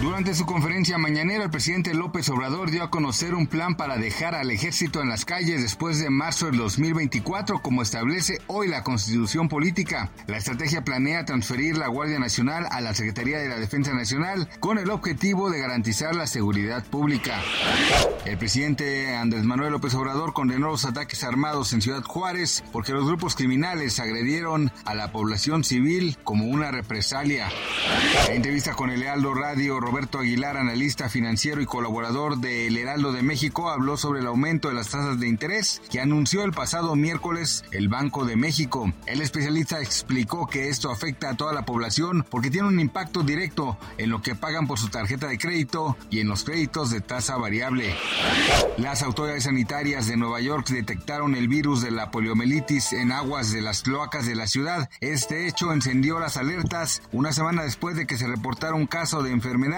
Durante su conferencia mañanera, el presidente López Obrador dio a conocer un plan para dejar al ejército en las calles después de marzo del 2024, como establece hoy la constitución política. La estrategia planea transferir la Guardia Nacional a la Secretaría de la Defensa Nacional con el objetivo de garantizar la seguridad pública. El presidente Andrés Manuel López Obrador condenó los ataques armados en Ciudad Juárez porque los grupos criminales agredieron a la población civil como una represalia. En entrevista con el Lealdo Radio, Roberto Aguilar, analista financiero y colaborador de El Heraldo de México, habló sobre el aumento de las tasas de interés que anunció el pasado miércoles el Banco de México. El especialista explicó que esto afecta a toda la población porque tiene un impacto directo en lo que pagan por su tarjeta de crédito y en los créditos de tasa variable. Las autoridades sanitarias de Nueva York detectaron el virus de la poliomielitis en aguas de las cloacas de la ciudad. Este hecho encendió las alertas una semana después de que se reportara un caso de enfermedad